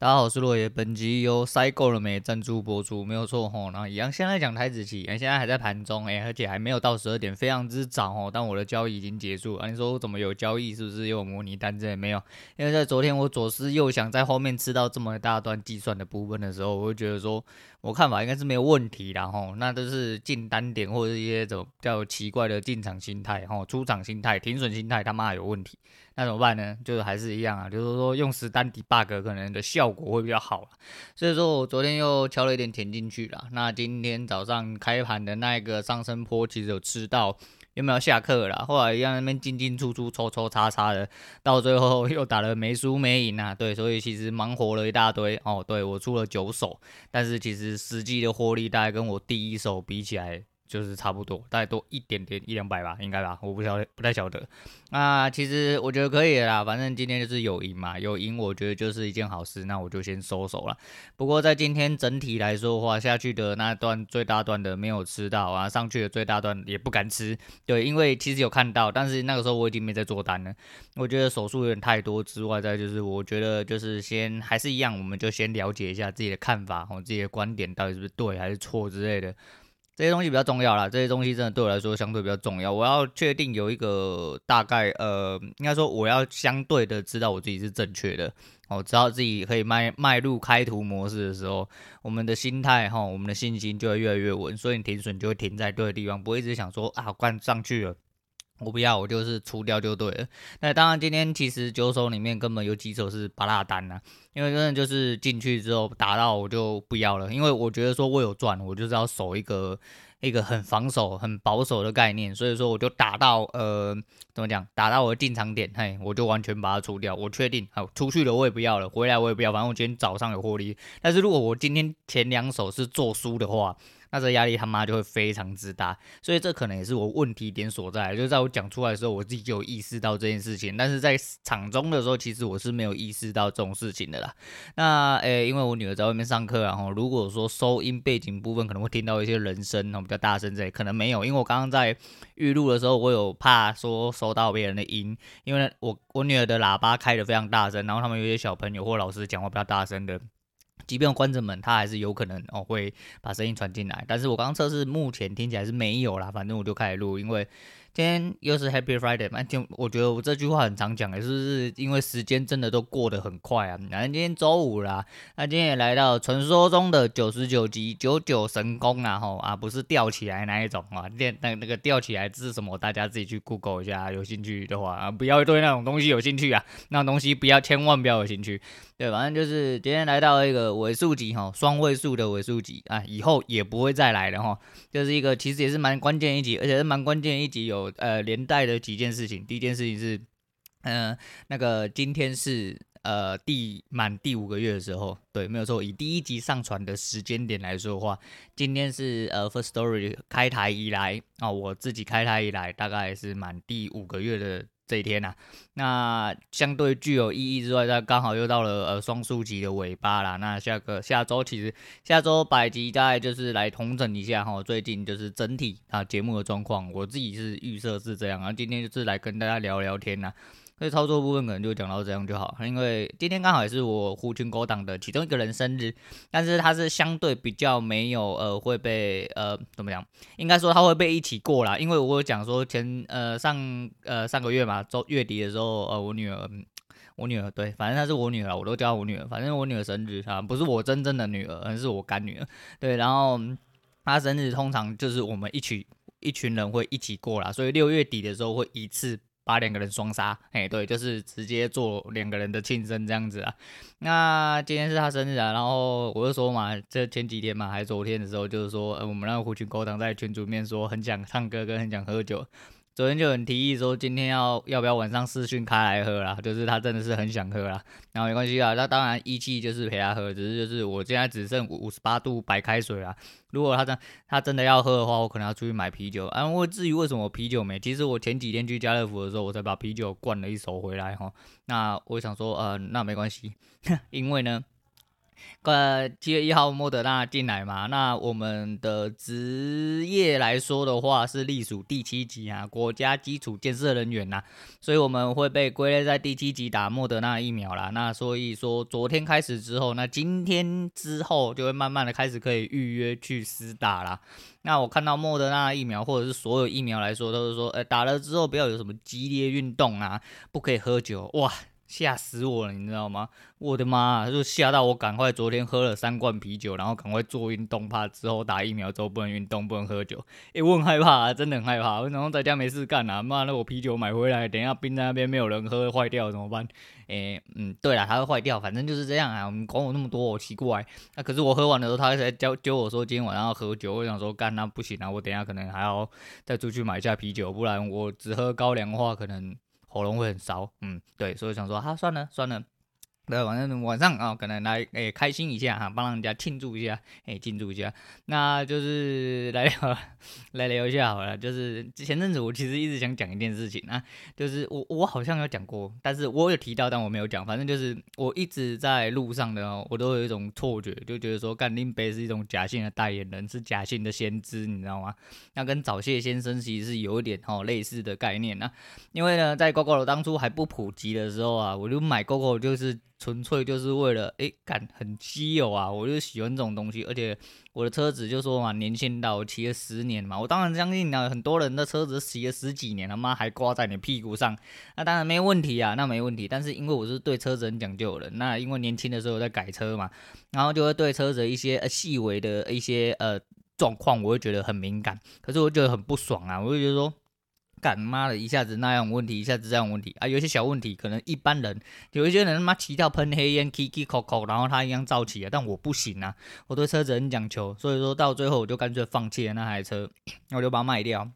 大家好，我是洛爷。本集由塞够了没赞助播出，没有错吼。然后一样，现在讲台指期，现在还在盘中，哎，而且还没有到十二点，非常之早哦。但我的交易已经结束。啊，你说我怎么有交易？是不是又有模拟单？子也没有，因为在昨天我左思右想，在后面吃到这么大段计算的部分的时候，我会觉得说，我看法应该是没有问题的吼。那都是进单点或者一些这种比较奇怪的进场心态吼，出场心态、停损心态他妈有问题。那怎么办呢？就是还是一样啊，就是说用实单 debug 可能的效果会比较好。所以说我昨天又敲了一点填进去了。那今天早上开盘的那个上升坡其实有吃到，有没有下课了？后来一样那边进进出出、抽抽插插的，到最后又打了没输没赢啊。对，所以其实忙活了一大堆哦。对，我出了九手，但是其实实际的获利大概跟我第一手比起来。就是差不多，大概多一点点一两百吧，应该吧，我不晓得，不太晓得。那其实我觉得可以啦，反正今天就是有赢嘛，有赢我觉得就是一件好事，那我就先收手了。不过在今天整体来说的话，下去的那段最大段的没有吃到啊，上去的最大段也不敢吃，对，因为其实有看到，但是那个时候我已经没在做单了。我觉得手术有点太多之外，再就是我觉得就是先还是一样，我们就先了解一下自己的看法，我自己的观点到底是不是对还是错之类的。这些东西比较重要啦，这些东西真的对我来说相对比较重要。我要确定有一个大概，呃，应该说我要相对的知道我自己是正确的，哦，知道自己可以迈迈入开图模式的时候，我们的心态哈，我们的信心就会越来越稳，所以你停损就会停在对的地方，不会一直想说啊，关上去了。我不要，我就是出掉就对了。那当然，今天其实九手里面根本有几手是芭乐单呐，因为真的就是进去之后打到我就不要了，因为我觉得说我有赚，我就是要守一个一个很防守、很保守的概念，所以说我就打到呃怎么讲，打到我的进场点，嘿，我就完全把它出掉。我确定好出去了，我也不要了，回来我也不要，反正我今天早上有获利。但是如果我今天前两手是做输的话，那这压力他妈就会非常之大，所以这可能也是我问题点所在。就在我讲出来的时候，我自己就有意识到这件事情，但是在场中的时候，其实我是没有意识到这种事情的啦。那诶、因为我女儿在外面上课，然后如果说收音背景部分可能会听到一些人声，比较大声这里可能没有，因为我刚刚在预录的时候，我有怕说收到别人的音，因为我我女儿的喇叭开得非常大声，然后他们有些小朋友或老师讲话比较大声的。即便关着门，它还是有可能哦会把声音传进来。但是我刚刚测试，目前听起来是没有啦。反正我就开始录，因为。今天又是 Happy Friday 嘛，就我觉得我这句话很常讲，也是不是因为时间真的都过得很快啊。反正今天周五啦，那今天也来到传说中的九十九级九九神功啊，吼啊，不是吊起来那一种啊，练那那个吊起来是什么？大家自己去 Google 一下，有兴趣的话啊，不要对那种东西有兴趣啊，那种东西不要千万不要有兴趣。对，反正就是今天来到一个尾数集哈，双位数的尾数集啊，以后也不会再来了哈，就是一个其实也是蛮关键一集，而且是蛮关键一集有。呃，连带的几件事情，第一件事情是，嗯、那个今天是呃第满第五个月的时候，对，没有错。以第一集上传的时间点来说的话，今天是呃 first story 开台以来啊、哦，我自己开台以来，大概是满第五个月的。这一天呐、那相对具有意义之外，那刚好又到了呃双数集的尾巴啦。那下个下周其实下周百集大概就是来统整一下哈，最近就是整体啊节目的状况，我自己是预设是这样啊。今天就是来跟大家聊聊天呐、所以操作部分可能就讲到这样就好，因为今天刚好也是我狐群狗党的其中一个人生日，但是他是相对比较没有呃会被呃怎么讲，应该说他会被一起过啦，因为我讲说前呃上呃上个月嘛周月底的时候呃我女儿我女儿对，反正她是我女儿，我都叫我女儿，反正我女儿生日啊不是我真正的女儿，而是我干女儿，对，然后她生日通常就是我们一起一群人会一起过啦，所以六月底的时候会一次。把两个人双杀，哎，对，就是直接做两个人的庆生这样子啊。那今天是他生日啊，然后我就说嘛，这前几天嘛，还是昨天的时候，就是说，呃，我们那个狐群狗党在群主面说很想唱歌跟很想喝酒。昨天就有人提议说，今天要要不要晚上视讯开来喝啦？就是他真的是很想喝啦，然后没关系啊，那当然义气就是陪他喝，只是就是我现在只剩五十八度白开水啦。如果他真他真的要喝的话，我可能要出去买啤酒。啊，我至于为什么啤酒没？其实我前几天去家乐福的时候，我才把啤酒灌了一手回来哈。那我想说，呃，那没关系，因为呢。呃，七月一号莫德纳进来嘛，那我们的职业来说的话是隶属第七级啊，国家基础建设人员呐、所以我们会被归类在第七级打莫德纳疫苗啦。那所以说昨天开始之后，那今天之后就会慢慢的开始可以预约去施打啦。那我看到莫德纳疫苗或者是所有疫苗来说，都是说，呃，打了之后不要有什么激烈运动啊，不可以喝酒，哇。吓死我了，你知道吗？我的妈啊，就吓到我，赶快昨天喝了三罐啤酒，然后赶快做运动，怕之后打疫苗之后不能运动，不能喝酒。诶，我很害怕啊，真的很害怕。然后在家没事干啊，妈的，我啤酒买回来，等一下冰在那边没有人喝，坏掉怎么办？诶，嗯，对了，它会坏掉，反正就是这样啊。我们管我那么多，我奇怪。那可是我喝完的时候，他才教教我说今天晚上要喝酒。我想说干那不行啊，我等一下可能还要再出去买一下啤酒，不然我只喝高粱的话可能。喉咙会很烧，嗯，对，所以想说，哈，算了算了。对，反正晚上啊，可能来诶、开心一下哈，帮人家庆祝一下，诶庆祝一下，那就是来聊来聊一下好了。就是前阵子我其实一直想讲一件事情啊，就是我我好像有讲过，但是我有提到，但我没有讲。反正就是我一直在路上的，我都有一种错觉，就觉得说干林北是一种假性的代言人，是假性的先知，你知道吗？那跟早泄先生其实是有一点哦类似的概念啊。因为呢，在 GoGo 当初还不普及的时候啊，我就买 GoGo 就是。纯粹就是为了诶，感很稀有啊！我就喜欢这种东西，而且我的车子就说嘛，年轻到我骑了十年嘛，我当然相信啊，很多人的车子骑了十几年了，妈还挂在你屁股上，那当然没问题啊，那没问题。但是因为我是对车子很讲究的，那因为年轻的时候在改车嘛，然后就会对车子一些呃细微的一些呃状况，我会觉得很敏感，可是我觉得很不爽啊，我就觉得说。干妈的，一下子那样问题，一下子这样问题啊！有些小问题，可能一般人有一些人他妈骑到喷黑烟，Kiki Coco，，然后他一样造起啊，但我不行啊！我对车子很讲求，所以说到最后我就干脆放弃了那台车，我就把它卖掉。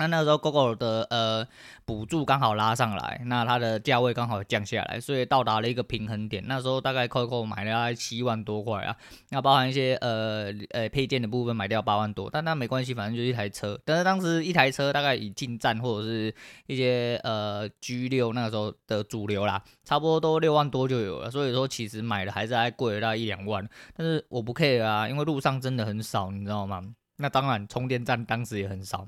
那那时候，Gogoro 的呃补助刚好拉上来，那它的价位刚好降下来，所以到达了一个平衡点。那时候大概 Coco 买了大概七万多块啊，那包含一些呃呃配件的部分买掉八万多，但那没关系，反正就一台车。但是当时一台车大概以进站或者是一些呃 G6 那个时候的主流啦，差不多都六万多就有了。所以说其实买的还是还贵了大概一两万，但是我不 care 啊，因为路上真的很少，你知道吗？那当然充电站当时也很少。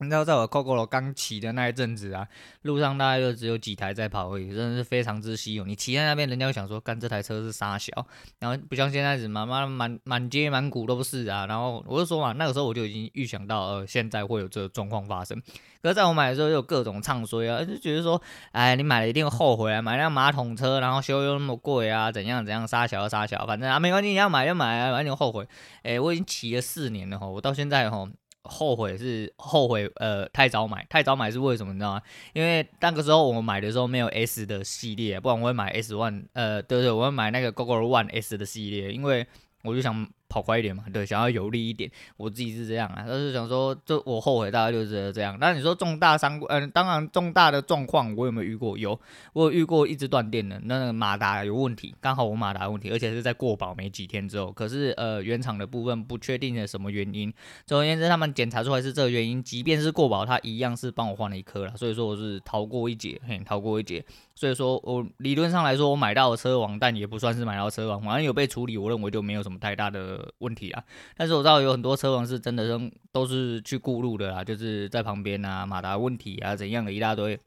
你知道，在我 Gogoro 刚骑的那一阵子啊，路上大概就只有几台在跑而已，真的是非常之稀有。你骑在那边，人家会想说，干这台车是啥小？然后不像现在子嘛，妈满满街满谷都是啊。然后我就说嘛，那个时候我就已经预想到，呃，现在会有这个状况发生。可是在我买的时候，就有各种唱衰啊，就觉得说，哎，你买了一定后悔啊，买辆马桶车，然后修又那么贵啊，怎样怎样，杀小杀小，反正啊，没关系，你要买就买啊，反正后悔。哎，我已经骑了四年了哈，我到现在哈。后悔是后悔，呃，太早买，太早买是为什么你知道吗？因为那个时候我们买的时候没有 S 的系列，不然我会买 S One，呃，对对，我会买那个 Gogo One S 的系列，因为我就想。跑快一点嘛，对，想要有力一点，我自己是这样啊，但是想说，就我后悔大概就是这样。那你说重大伤，嗯、呃，当然重大的状况我有没有遇过？有，我有遇过一直断电的，那个马达有问题，刚好我马达问题，而且是在过保没几天之后，可是呃原厂的部分不确定的什么原因，总而言之他们检查出来是这个原因，即便是过保，他一样是帮我换了一颗了，所以说我是逃过一劫，嘿，逃过一劫。所以说我理论上来说，我买到了车王，但也不算是买到车王，反正有被处理，我认为就没有什么太大的问题啊。但是我知道有很多车王是真的都都是去顾路的啦，就是在旁边啊，马达问题啊怎样的一大堆，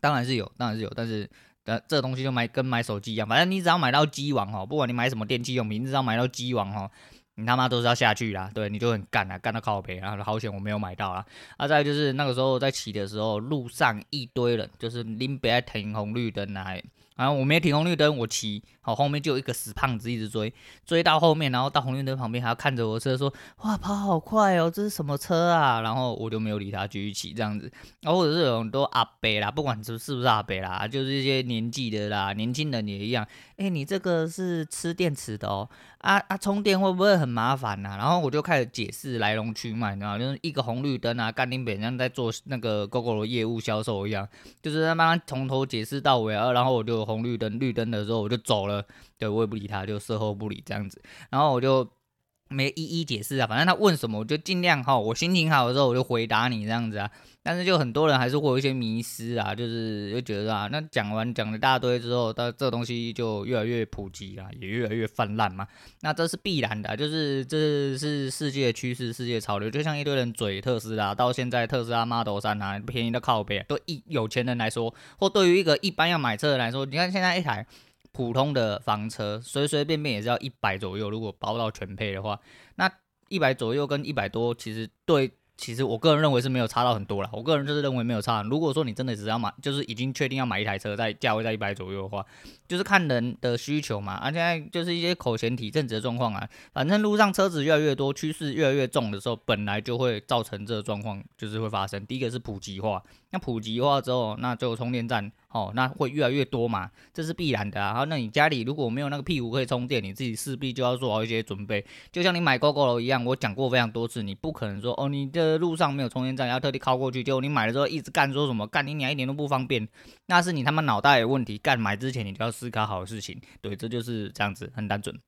当然是有，当然是有，但是呃这东西就买跟买手机一样，反正你只要买到机王哦，不管你买什么电器用品，你只要买到机王哦。你他妈都是要下去啦，对，你就很干啊，干到靠北啊，好险我没有买到啦。啊，再就是那个时候在骑的时候，路上一堆人，就是林北停红绿灯来。然后我没停红绿灯，我骑，好后面就有一个死胖子一直追，追到后面，然后到红绿灯旁边还要看着我车说，哇，跑好快哦，这是什么车啊？然后我就没有理他，继续骑这样子。然后或者是有很多阿伯啦，不管是是不是阿伯啦，就是一些年纪的啦，年轻人也一样。哎，你这个是吃电池的哦，啊啊，充电会不会很麻烦呐？然后我就开始解释来龙去脉，然后就是一个红绿灯啊，干林北像在做那个 Gogoro 的业务销售一样，就是他妈从头解释到尾啊，然后我就。红绿灯，绿灯的时候我就走了，对，我也不理他，就事后不理这样子。然后我就没一一解释啊，反正他问什么我就尽量哈，我心情好的时候我就回答你这样子啊。但是就很多人还是会有一些迷失啊，就是就觉得啊，那讲完讲了一大堆之后，它这个东西就越来越普及啊，也越来越泛滥嘛。那这是必然的，就是这是世界趋势、世界潮流。就像一堆人嘴特斯拉，到现在特斯拉 Model 3啊，便宜的靠北，对一有钱人来说，或对于一个一般要买车的人来说，你看现在一台。普通的房车随随便便也是要一百左右，如果包到全配的话，那一百左右跟一百多，其实对。其实我个人认为是没有差到很多了，我个人就是认为没有差。如果说你真的只要买，就是已经确定要买一台车，在价位在一百左右的话，就是看人的需求嘛。而、啊、现在就是一些口嫌体正直的状况啊，反正路上车子越来越多，趋势越来越重的时候，本来就会造成这个状况，就是会发生。第一个是普及化，那普及化之后，那就充电站。哦，那会越来越多嘛，这是必然的啊。那你家里如果没有那个屁股可以充电，你自己势必就要做好一些准备。就像你买 Gogoro 一样，我讲过非常多次，你不可能说哦，你的路上没有充电站，要特地靠过去，结果你买了之后一直干说什么干你娘一点都不方便，那是你他妈脑袋有问题。干买之前你就要思考好的事情，对，这就是这样子，很单纯。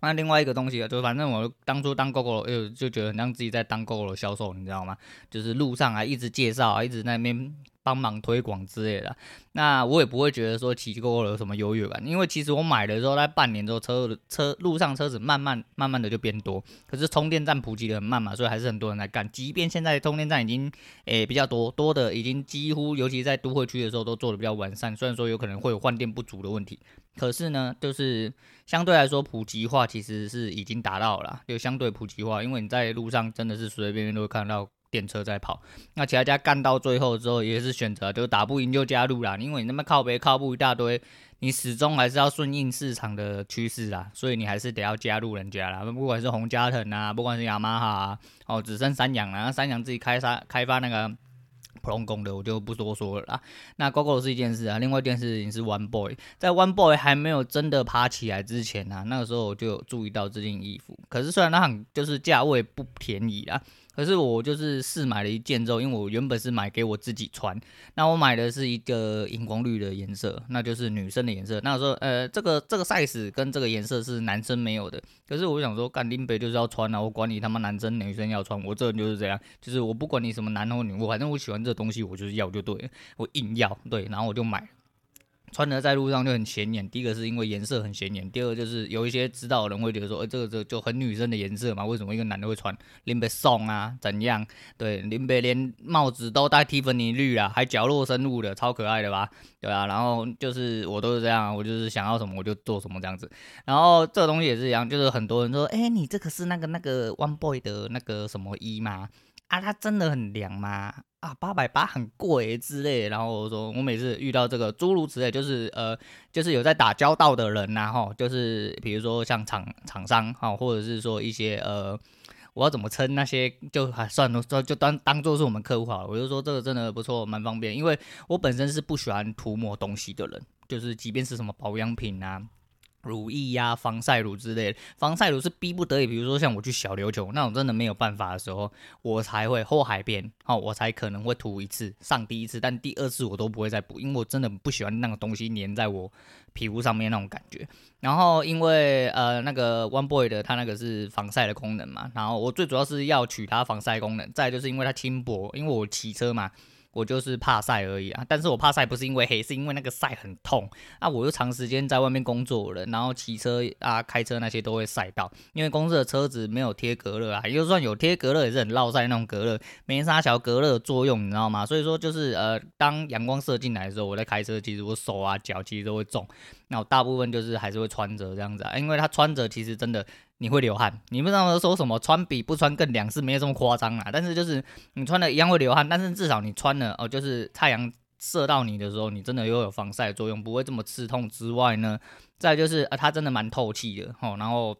那另外一个东西啊，就反正我当初当 Gogoro，哎呦，就觉得很像自己在当 Gogoro 销售，你知道吗？就是路上啊，一直介绍啊，一直在那边。帮忙推广之类的，那我也不会觉得说骑 GoGo 有什么优越感，因为其实我买的时候在半年之后，车车路上车子慢慢慢慢的就变多，可是充电站普及的很慢嘛，所以还是很多人在干。即便现在充电站已经诶、比较多，多的已经几乎，尤其在都会区的时候都做的比较完善，虽然说有可能会有换电不足的问题，可是呢，就是相对来说普及化其实是已经达到了，就相对普及化，因为你在路上真的是随随便便都会看到。电车在跑，那其他家干到最后之后也是选择，就打不赢就加入啦。因为你那么靠北靠步一大堆，你始终还是要顺应市场的趋势啊，所以你还是得要加入人家啦。不管是宏佳腾啊，不管是雅马哈啊，哦，只剩三阳了，三阳自己开发开发那个普通工的，我就不多说了啦。那 GoGo 是一件事啊，另外一件事情是 One Boy，在 One Boy 还没有真的爬起来之前啊，那个时候我就有注意到这件衣服，可是虽然它很就是价位不便宜啊。可是我就是试买了一件之后，因为我原本是买给我自己穿，那我买的是一个荧光绿的颜色，那就是女生的颜色。那时候呃，这个这个 size 跟这个颜色是男生没有的。可是我想说，干林北就是要穿啊，我管你他妈男生女生要穿，我这人就是这样，就是我不管你什么男或女，我反正我喜欢这东西，我就是要就对了，我硬要对，然后我就买。穿的在路上就很显眼，第一个是因为颜色很显眼，第二个就是有一些知道的人会觉得说，哎、这个这个就很女生的颜色嘛，为什么一个男的会穿？林北送啊，怎样？对，林北连帽子都戴蒂芙尼绿啊，还角落生物的，超可爱的吧？对啊，然后就是我都是这样，我就是想要什么我就做什么这样子。然后这个东西也是一样，就是很多人说，哎、你这个是那个那个 One Boy 的那个什么衣吗？啊，它真的很凉吗？啊，八百八很贵之类。然后我说，我每次遇到这个诸如此类，就是呃，就是有在打交道的人呐，哈，就是比如说像厂厂商哈，或者是说一些呃，我要怎么称那些，就还算了，就当当做是我们客户好了。我就说这个真的不错，蛮方便，因为我本身是不喜欢涂抹东西的人，就是即便是什么保养品啊。乳液呀、防晒乳之类的，防晒乳是逼不得已，比如说像我去小琉球那种真的没有办法的时候，我才会后海边，哦，我才可能会涂一次，上第一次，但第二次我都不会再补，因为我真的不喜欢那个东西粘在我皮肤上面那种感觉。然后因为呃那个 One Boy 的它那个是防晒的功能嘛，然后我最主要是要取它防晒功能，再就是因为它轻薄，因为我骑车嘛。我就是怕晒而已啊，但是我怕晒不是因为黑，是因为那个晒很痛啊。我又长时间在外面工作了，然后骑车啊、开车那些都会晒到，因为公司的车子没有贴隔热啊，就算有贴隔热也是很绕晒那种隔热，没啥小隔热作用，你知道吗？所以说就是呃，当阳光射进来的时候，我在开车，其实我手啊、脚其实都会肿。那我大部分就是还是会穿着这样子啊，因为它穿着其实真的。你会流汗，你不知道说什么穿比不穿更凉是没有这么夸张啊。但是就是你穿了一样会流汗，但是至少你穿了哦，就是太阳射到你的时候，你真的又有防晒作用，不会这么刺痛之外呢，再就是啊，它真的蛮透气的哦，然后。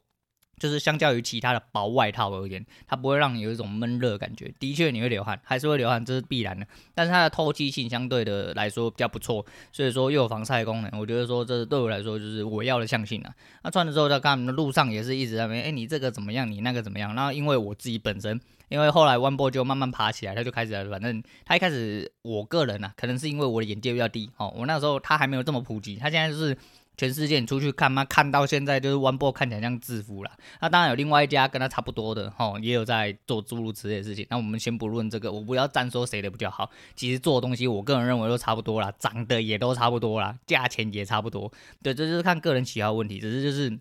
就是相较于其他的薄外套而言，它不会让你有一种闷热感觉。的确你会流汗，还是会流汗，这是必然的。但是它的透气性相对的来说比较不错，所以说又有防晒功能。我觉得说这对我来说就是我要的象性啊。那穿了之后在看路上也是一直在问，哎，你这个怎么样？你那个怎么样？然后因为我自己本身，因为后来 One 波就慢慢爬起来，他就开始，反正他一开始我个人啊，可能是因为我的眼界比较低哦。我那时候他还没有这么普及，他现在就是。全世界你出去看嘛，看到现在就是 ONEBOY 看起来像制服了。那当然有另外一家跟他差不多的吼，也有在做诸如此类的事情。那我们先不论这个，我不要站说谁的比较好。其实做的东西，我个人认为都差不多啦，长得也都差不多啦，价钱也差不多。对，这就是看个人喜好问题，只是就是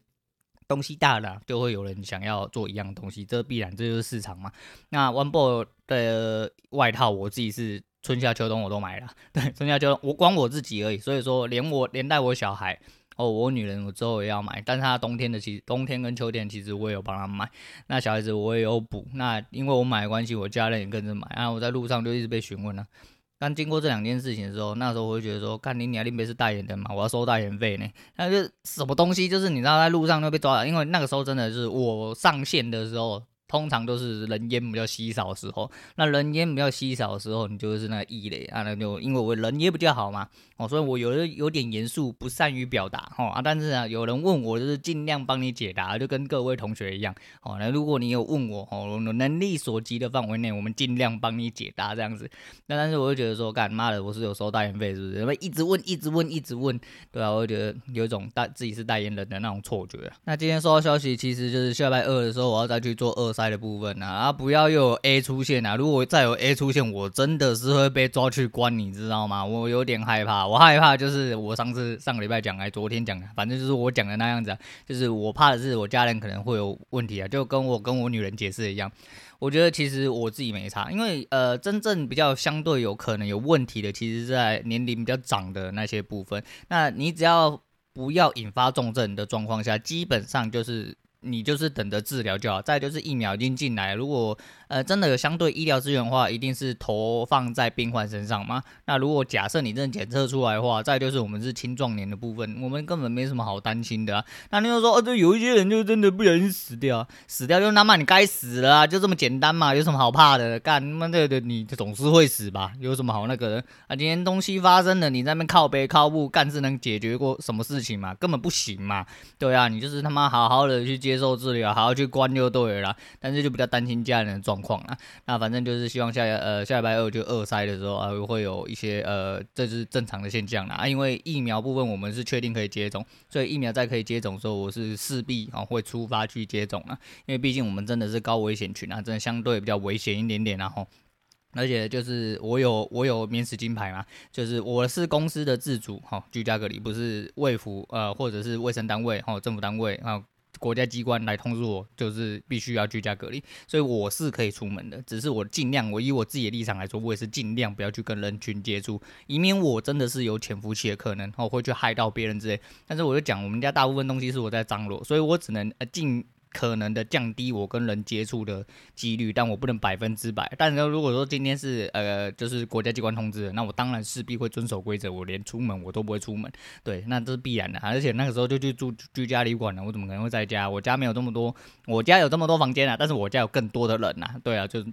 东西大了，就会有人想要做一样东西，这必然这就是市场嘛。那 ONEBOY 的外套，我自己是春夏秋冬我都买了，对，春夏秋冬我光我自己而已，所以说连我连带我小孩。哦，我女人我之后也要买，但是她冬天的其实冬天跟秋天其实我也有帮她买。那小孩子我也有补。那因为我买的关系，我家人也跟着买。然后我在路上就一直被询问了。但经过这两件事情的时候，那时候我会觉得说，看你你那边是代言人嘛，我要收代言费呢。那就什么东西，就是你知道在路上就被抓了，因为那个时候真的是我上线的时候。通常都是人烟比较稀少的时候，那人烟比较稀少的时候，你就是那个异类啊。那就因为我人也比较好嘛，哦，所以我有的有点严肃，不善于表达，哦啊。但是啊，有人问我，就是尽量帮你解答，就跟各位同学一样，哦。那如果你有问我，哦，能力所及的范围内，我们尽量帮你解答这样子。那但是我就觉得说，干妈的，我是有收代言费，是不是？因为一直问，一直问，一直问，对啊，我会觉得有一种代自己是代言人的那种错觉。那今天收到消息，其实就是下拜二的时候，我要再去做二筛的部分啊，啊，不要又有 A 出现啊！如果再有 A 出现，我真的是会被抓去关，你知道吗？我有点害怕，我害怕就是我上次上个礼拜讲，还昨天讲的，反正就是我讲的那样子啊，就是我怕的是我家人可能会有问题啊，就跟我跟我女人解释一样。我觉得其实我自己没差，因为呃，真正比较相对有可能有问题的，其实在年龄比较长的那些部分。那你只要不要引发重症的状况下，基本上就是。你就是等着治疗就好，再就是疫苗已经进来，如果呃真的有相对医疗资源的话，一定是投放在病患身上嘛。那如果假设你真的检测出来的话，再就是我们是青壮年的部分，我们根本没什么好担心的啊。那你就说，哦，这有一些人就真的不小心死掉，死掉就他妈你该死了，就这么简单嘛，有什么好怕的？干他妈的，的你总是会死吧？有什么好那个的啊？今天东西发生了，你在那边靠背靠步干是能解决过什么事情嘛？根本不行嘛。对啊，你就是他妈好好的去接受治疗，好好去关就对了。但是就比较担心家人的状况啦。那反正就是希望下呃下礼拜二就二筛的时候啊，会有一些呃这是正常的现象啦。啊，因为疫苗部分我们是确定可以接种，所以疫苗在可以接种的时候，我是势必啊会出发去接种啦。因为毕竟我们真的是高危险群啊，真的相对比较危险一点点，然后而且就是我有我有免死金牌嘛，就是我是公司的自主哈，居家隔离不是卫福呃或者是卫生单位哈政府单位啊。国家机关来通知我，就是必须要居家隔离，所以我是可以出门的，只是我尽量，我以我自己的立场来说，我也是尽量不要去跟人群接触，以免我真的是有潜伏期的可能，我会去害到别人之类。但是我就讲，我们家大部分东西是我在张罗，所以我只能呃尽。可能的降低我跟人接触的几率，但我不能百分之百。但是如果说今天是呃，就是国家机关通知，那我当然势必会遵守规则，我连出门我都不会出门。对，那这是必然的。而且那个时候就去住居家旅馆了，我怎么可能会在家？我家没有这么多，我家有这么多房间啊，但是我家有更多的人啊。对啊，就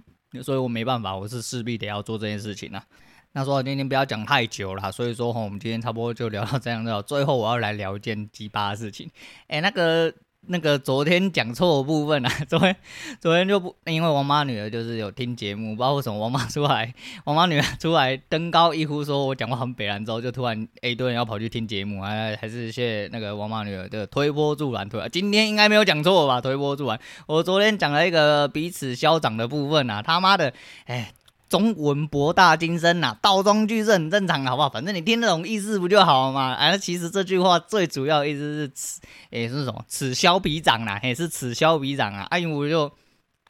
所以我没办法，我是势必得要做这件事情啊。那说今天不要讲太久了，所以说齁，我们今天差不多就聊到这样子。最后我要来聊一件鸡巴的事情，哎、那个。那个昨天讲错的部分啊，昨天昨天就不，因为王妈女儿就是有听节目，不知道为什么王妈出来，王妈女儿出来登高一呼，说我讲话很北兰之后，就突然一堆人要跑去听节目，还还是谢谢那个王妈女儿的推波助澜，推，今天应该没有讲错吧？推波助澜，我昨天讲了一个彼此消长的部分啊，他妈的，哎。中文博大精深呐、啊，倒装句是很正常的，好不好？反正你听得懂意思不就好了嘛？哎，其实这句话最主要意思是此，诶，是什么？此消彼长啦，也是此消彼长啊。哎，我就。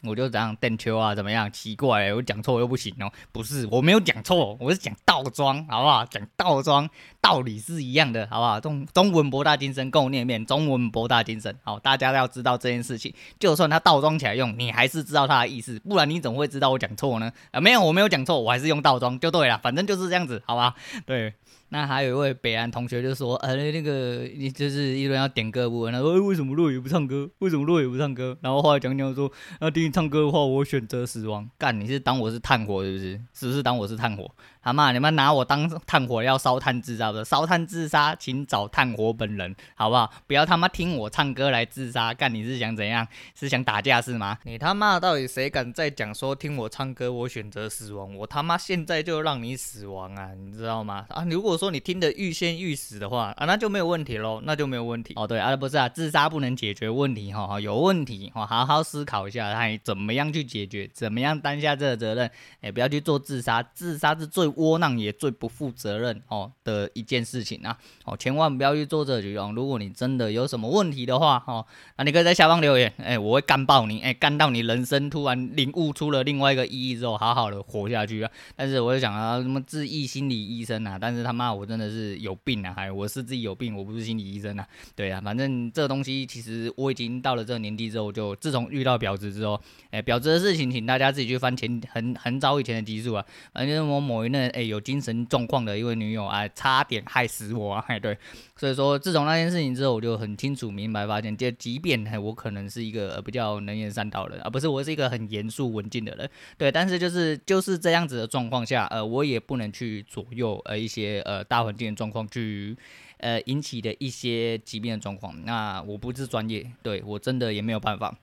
我就这样电秋啊，怎么样？奇怪、我讲错又不行哦。不是，我没有讲错，我是讲倒装，好不好？讲倒装，道理是一样的，好不好？中中文博大精深，跟我念一遍，中文博大精深。好，大家都要知道这件事情。就算他倒装起来用，你还是知道他的意思，不然你怎么会知道我讲错呢？啊，没有，我没有讲错，我还是用倒装就对了，反正就是这样子，好吧？对。那还有一位北安同学就说，呃，那个你就是一轮要点歌部分，他说，欸，为什么落雨不唱歌？为什么落雨不唱歌？然后后来讲讲说，那听你唱歌的话，我选择死亡。干，你是当我是炭火是不是？是不是当我是炭火？他妈，你们拿我当炭火要烧炭自杀，的烧炭自杀，请找炭火本人，好不好？不要他妈听我唱歌来自杀，干你是想怎样？是想打架是吗？你他妈到底谁敢再讲说听我唱歌我选择死亡？我他妈现在就让你死亡啊，你知道吗？啊，如果说你听得欲仙欲死的话啊，那就没有问题喽，那就没有问题。哦，对啊，不是啊，自杀不能解决问题哈，有问题哈，好好思考一下，还怎么样去解决？怎么样担下这个责任？哎，不要去做自杀，自杀是最窝囊也最不负责任哦的一件事情啊！哦，千万不要去做这个举动。如果你真的有什么问题的话，哦，那你可以在下方留言，哎，我会干爆你，哎，干到你人生突然领悟出了另外一个意义之后，好好的活下去啊！但是我就想啊，什么自愈心理医生啊？但是他妈我真的是有病啊！还我是自己有病，我不是心理医生啊！对啊，反正这东西其实我已经到了这个年纪之后，就自从遇到婊子之后，哎，婊子的事情，请大家自己去翻前很很早以前的集数啊，反正我某一任哎有精神状况的一位女友啊，差点害死我啊！对，所以说自从那件事情之后，我就很清楚明白发现，就即便我可能是一个比较能言善道的人啊，不是我是一个很严肃文静的人，对，但是就是就是这样子的状况下，呃，我也不能去左右呃一些呃大环境的状况去呃引起的一些疾病的状况，那我不是专业，对我真的也没有办法。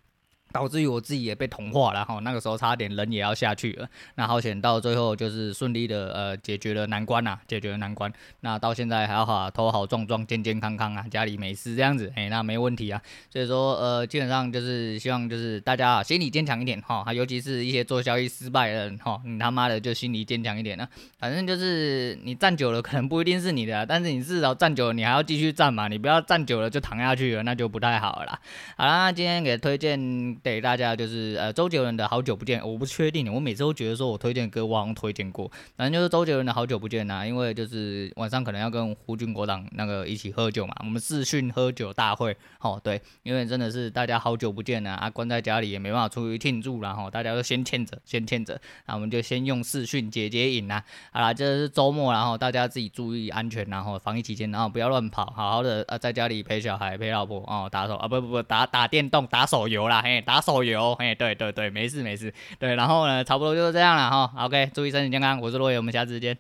导致于我自己也被同化了哈，那个时候差点人也要下去了，那好险到最后就是顺利的呃解决了难关呐，解决了难关，那到现在还好，头好壮壮，健健康康啊，家里没事这样子，哎，那没问题啊，所以说呃基本上就是希望就是大家啊心理坚强一点哈，尤其是一些做交易失败的人哈，你他妈的就心理坚强一点啊，反正就是你站久了可能不一定是你的，但是你至少站久了你还要继续站嘛，你不要站久了就躺下去了，那就不太好了啦。好啦，今天给推荐。给大家就是呃周杰伦的好久不见，我不确定，我每次都觉得说我推荐歌我好像推荐过，反正就是周杰伦的好久不见呐、因为就是晚上可能要跟胡军国长那个一起喝酒嘛，我们视讯喝酒大会，哦对，因为真的是大家好久不见呐，啊关在家里也没办法出去庆祝然后大家都先欠着先欠着，那我们就先用视讯解解瘾呐，好啦，这是周末，然后大家自己注意安全，然后防疫期间，然后不要乱跑，好好的啊在家里陪小孩陪老婆哦打手啊不不不打打电动打手游啦嘿打。打手游，哎，对对对，没事没事，对，然后呢，差不多就是这样了哈。OK，注意身体健康，我是洛爷，我们下次见。